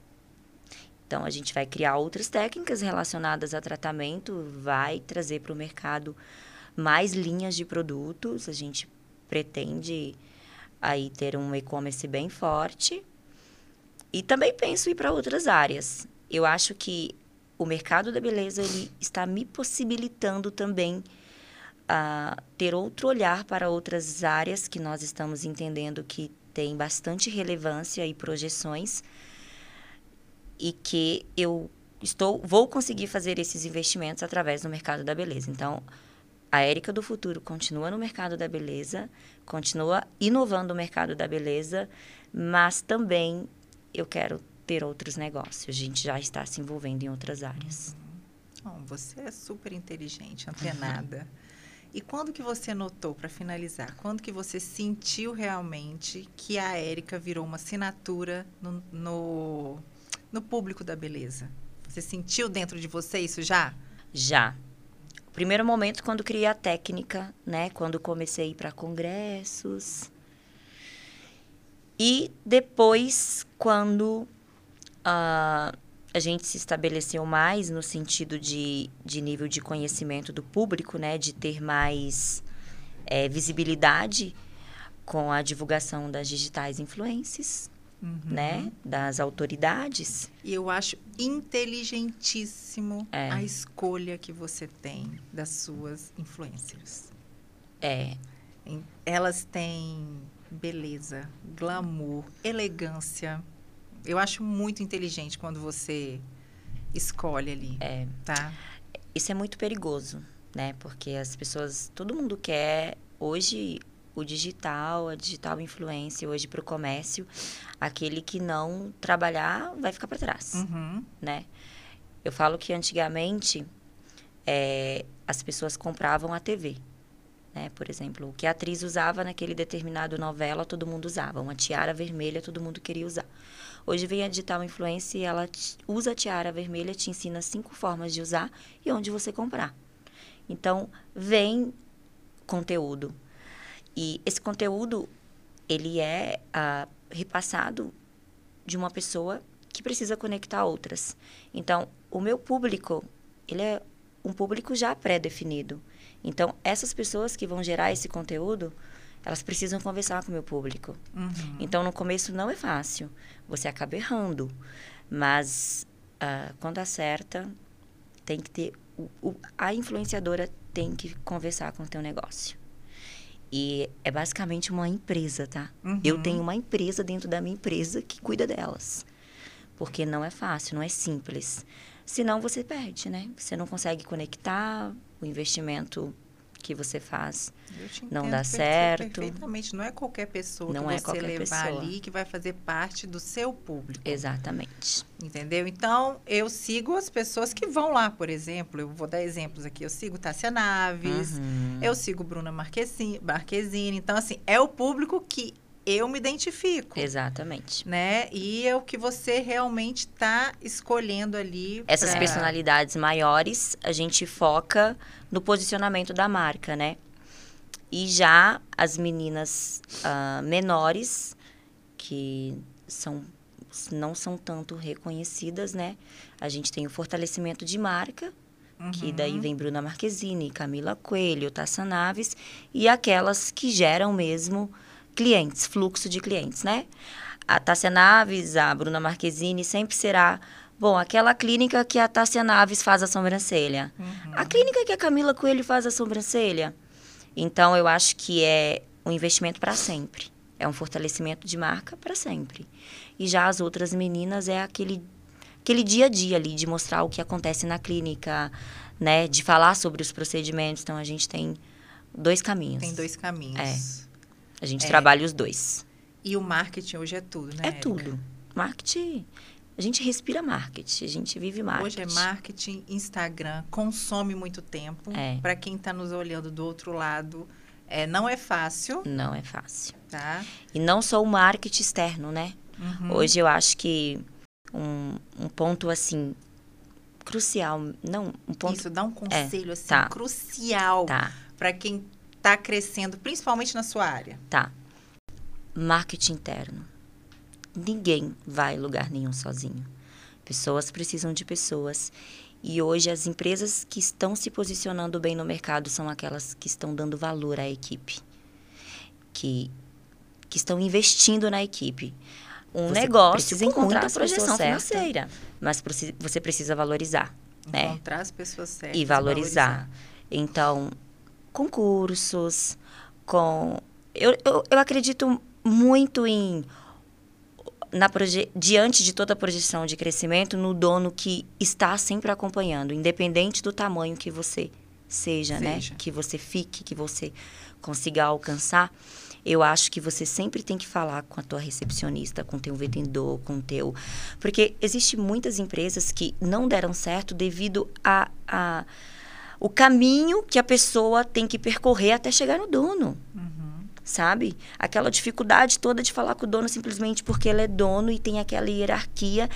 Então, a gente vai criar outras técnicas relacionadas a tratamento, vai trazer para o mercado mais linhas de produtos. A gente pretende aí ter um e-commerce bem forte. E também penso ir para outras áreas. Eu acho que o mercado da beleza ele está me possibilitando também a ter outro olhar para outras áreas que nós estamos entendendo que tem bastante relevância e projeções e que eu estou vou conseguir fazer esses investimentos através do mercado da beleza. Então, a Érica do futuro continua no mercado da beleza, continua inovando o mercado da beleza, mas também eu quero ter outros negócios. A gente já está se envolvendo em outras áreas. Bom, você é super inteligente, antenada. E quando que você notou, para finalizar, quando que você sentiu realmente que a Érica virou uma assinatura no, no, no público da beleza? Você sentiu dentro de você isso já? Já. Primeiro momento quando criei a técnica, né? Quando comecei a ir para congressos. E depois, quando uh, a gente se estabeleceu mais no sentido de, de nível de conhecimento do público, né? De ter mais é, visibilidade com a divulgação das digitais influências, uhum. né? Das autoridades. E eu acho inteligentíssimo é. a escolha que você tem das suas influências. É. Elas têm beleza, glamour, elegância eu acho muito inteligente quando você escolhe ali. É. Tá? Isso é muito perigoso, né? Porque as pessoas, todo mundo quer hoje o digital, a digital influência hoje para o comércio, aquele que não trabalhar vai ficar para trás, Uhum. né? Eu falo que antigamente é, as pessoas compravam a TV, né? Por exemplo, o que a atriz usava naquele determinado novela, todo mundo usava. Uma tiara vermelha, todo mundo queria usar. Hoje vem a digital influência e ela usa a tiara vermelha, te ensina cinco formas de usar e onde você comprar. Então, vem conteúdo. E esse conteúdo, ele é ah, repassado de uma pessoa que precisa conectar outras. Então, o meu público, ele é um público já pré-definido. Então, essas pessoas que vão gerar esse conteúdo, elas precisam conversar com o meu público. Uhum. Então, no começo não é fácil. Você acaba errando. Mas, ah, quando acerta, tem que ter... o- o- a influenciadora tem que conversar com o teu negócio. E é basicamente uma empresa, tá? Eu Uhum. tenho uma empresa dentro da minha empresa que cuida delas. Porque não é fácil, não é simples. Senão você perde, né? Você não consegue conectar o investimento que você faz. Não dá certo. Perfeitamente. Não é qualquer pessoa Não que é você levar pessoa. ali que vai fazer parte do seu público. Exatamente. Entendeu? Então, eu sigo as pessoas que vão lá, por exemplo. Eu vou dar exemplos aqui. Eu sigo Tássia Naves, Uhum. eu sigo Bruna Marquezine, Marquezine. Então, assim, é o público que eu me identifico. Exatamente. Né? E é o que você realmente está escolhendo ali. Essas pra- personalidades maiores, a gente foca no posicionamento da marca, né? E já as meninas ah, menores, que são, não são tanto reconhecidas, né? A gente tem o fortalecimento de marca, que daí Uhum. vem Bruna Marquezine, Camila Coelho, Tassa Naves, e aquelas que geram mesmo clientes, fluxo de clientes, né? A Tássia Naves, a Bruna Marquezine sempre será, bom, aquela clínica que a Tássia Naves faz a sobrancelha. Uhum. A clínica que a Camila Coelho faz a sobrancelha. Então, eu acho que é um investimento para sempre. É um fortalecimento de marca para sempre. E já as outras meninas é aquele, aquele dia a dia ali, de mostrar o que acontece na clínica, né? De falar sobre os procedimentos. Então, a gente tem dois caminhos. Tem dois caminhos. É. A gente É. trabalha os dois. E o marketing hoje é tudo, né? É Érica? tudo. Marketing. A gente respira marketing, a gente vive marketing. Hoje é marketing, Instagram, consome muito tempo. É. Para quem está nos olhando do outro lado, é, não é fácil, Não é fácil. tá? E não só o marketing externo, né? Uhum. Hoje eu acho que um, um ponto assim crucial, não, um ponto Isso dá um conselho assim tá. crucial tá, para quem está crescendo, principalmente na sua área. tá. Marketing interno. Ninguém vai lugar nenhum sozinho. Pessoas precisam de pessoas. E hoje as empresas que estão se posicionando bem no mercado são aquelas que estão dando valor à equipe. Que, que estão investindo na equipe. Um Você negócio encontrar muita projeção financeira. Mas você precisa valorizar. né? Encontrar as pessoas certas e valorizar. Então, concursos, com. Eu, eu, eu acredito muito em. Proje... Diante de toda a projeção de crescimento, no dono que está sempre acompanhando, independente do tamanho que você seja, né? Seja. Que você fique, que você consiga alcançar. Eu acho que você sempre tem que falar com a tua recepcionista, com o teu vendedor, com o teu... Porque existe muitas empresas que não deram certo devido a, a o caminho que a pessoa tem que percorrer até chegar no dono, Uhum. Sabe? Aquela dificuldade toda de falar com o dono simplesmente porque ele é dono e tem aquela hierarquia.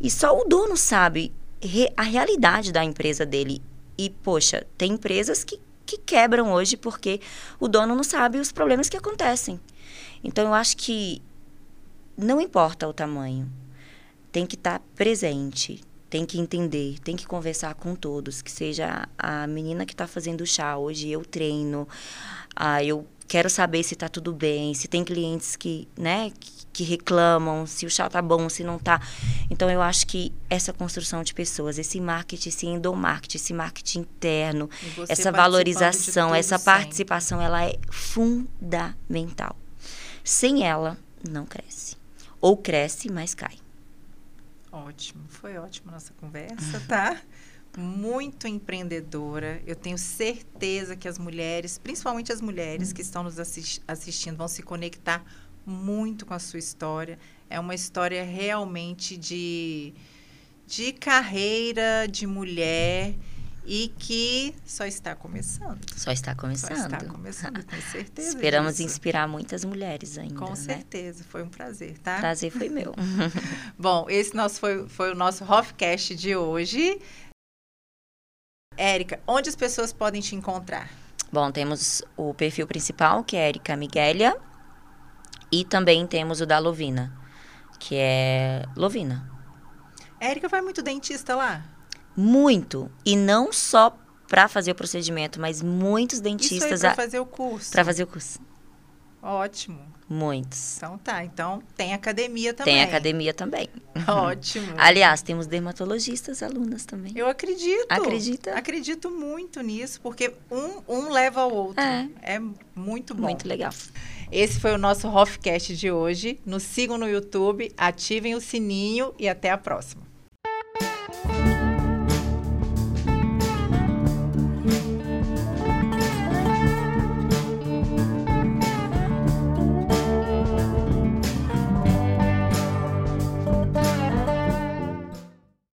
E só o dono sabe re- a realidade da empresa dele. E, poxa, tem empresas que, que quebram hoje porque o dono não sabe os problemas que acontecem. Então, eu acho que não importa o tamanho, tem que estar presente, tem que entender, tem que conversar com todos, que seja a menina que está fazendo chá hoje, eu treino, ah, eu quero saber se está tudo bem, se tem clientes que, né, que, reclamam, se o chá tá bom, se não tá. Então eu acho que essa construção de pessoas, esse marketing, esse endomarketing, esse marketing interno, essa valorização, essa sempre. participação, ela é fundamental. Sem ela, não cresce. Ou cresce, mas cai. Ótimo, foi ótimo a nossa conversa, tá? [laughs] muito empreendedora. Eu tenho certeza que as mulheres, principalmente as mulheres que estão nos assist assistindo, vão se conectar muito com a sua história. É uma história realmente de, de carreira, de mulher e que só está começando. Só está começando. Só está começando, com [laughs] certeza. Esperamos disso. inspirar muitas mulheres ainda. Com né? certeza, foi um prazer, tá? Prazer foi meu. [laughs] Bom, esse nosso foi, foi o nosso Hofcast de hoje. Érica, onde as pessoas podem te encontrar? Bom, temos o perfil principal, que é Érica Miguelia, e também temos o da Lovina, que é Lovina. Érica vai muito dentista lá? Muito. E não só para fazer o procedimento, mas muitos dentistas. Pra fazer o curso. Para fazer o curso. Ótimo. Muitos. Então tá, então tem academia também. Tem academia também. [laughs] Ótimo. Aliás, temos dermatologistas alunas também. Eu acredito. Acredita? Acredito muito nisso, porque um, um leva ao outro. É. é muito bom. Muito legal. Esse foi o nosso Hofcast de hoje. Nos sigam no YouTube, ativem o sininho e até a próxima.